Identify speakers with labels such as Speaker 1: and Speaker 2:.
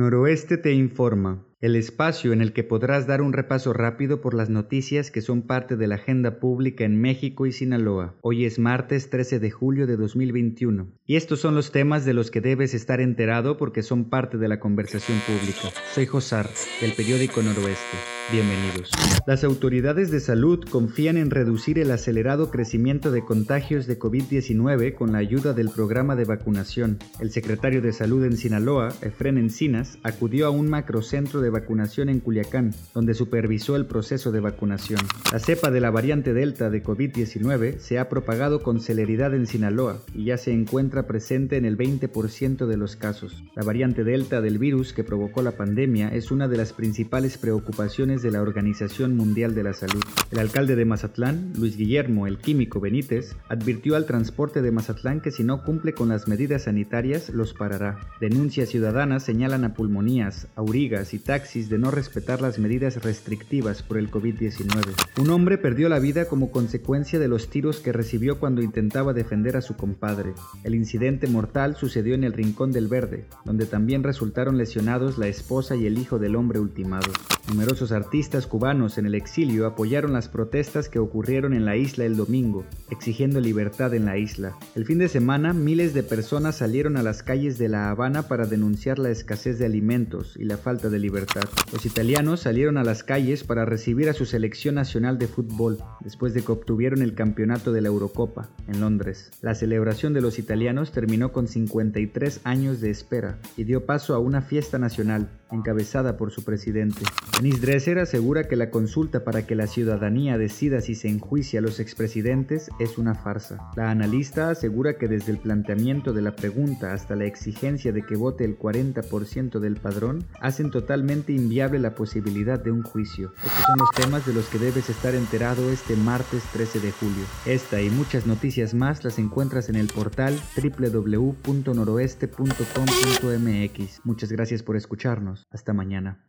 Speaker 1: Noroeste te informa, el espacio en el que podrás dar un repaso rápido por las noticias que son parte de la agenda pública en México y Sinaloa. Hoy es martes 13 de julio de 2021 y estos son los temas de los que debes estar enterado porque son parte de la conversación pública. Soy Josar, del periódico Noroeste. Bienvenidos. Las autoridades de salud confían en reducir el acelerado crecimiento de contagios de COVID-19 con la ayuda del programa de vacunación. El secretario de Salud en Sinaloa, Efren Encinas, acudió a un macrocentro de vacunación en Culiacán, donde supervisó el proceso de vacunación. La cepa de la variante Delta de COVID-19 se ha propagado con celeridad en Sinaloa y ya se encuentra presente en el 20% de los casos. La variante Delta del virus que provocó la pandemia es una de las principales preocupaciones de la Organización Mundial de la Salud. El alcalde de Mazatlán, Luis Guillermo el Químico Benítez, advirtió al transporte de Mazatlán que si no cumple con las medidas sanitarias los parará. Denuncias ciudadanas señalan a pulmonías, aurigas y taxis de no respetar las medidas restrictivas por el COVID-19. Un hombre perdió la vida como consecuencia de los tiros que recibió cuando intentaba defender a su compadre. El incidente mortal sucedió en el Rincón del Verde, donde también resultaron lesionados la esposa y el hijo del hombre ultimado. Numerosos artistas cubanos en el exilio apoyaron las protestas que ocurrieron en la isla el domingo, exigiendo libertad en la isla. El fin de semana, miles de personas salieron a las calles de La Habana para denunciar la escasez de alimentos y la falta de libertad. Los italianos salieron a las calles para recibir a su selección nacional de fútbol, después de que obtuvieron el campeonato de la Eurocopa, en Londres. La celebración de los italianos terminó con 53 años de espera y dio paso a una fiesta nacional, encabezada por su presidente. Denise Dresser asegura que la consulta para que la ciudadanía decida si se enjuicia a los expresidentes es una farsa. La analista asegura que desde el planteamiento de la pregunta hasta la exigencia de que vote el 40% del padrón hacen totalmente inviable la posibilidad de un juicio. Estos son los temas de los que debes estar enterado este martes 13 de julio. Esta y muchas noticias más las encuentras en el portal www.noroeste.com.mx. Muchas gracias por escucharnos. Hasta mañana.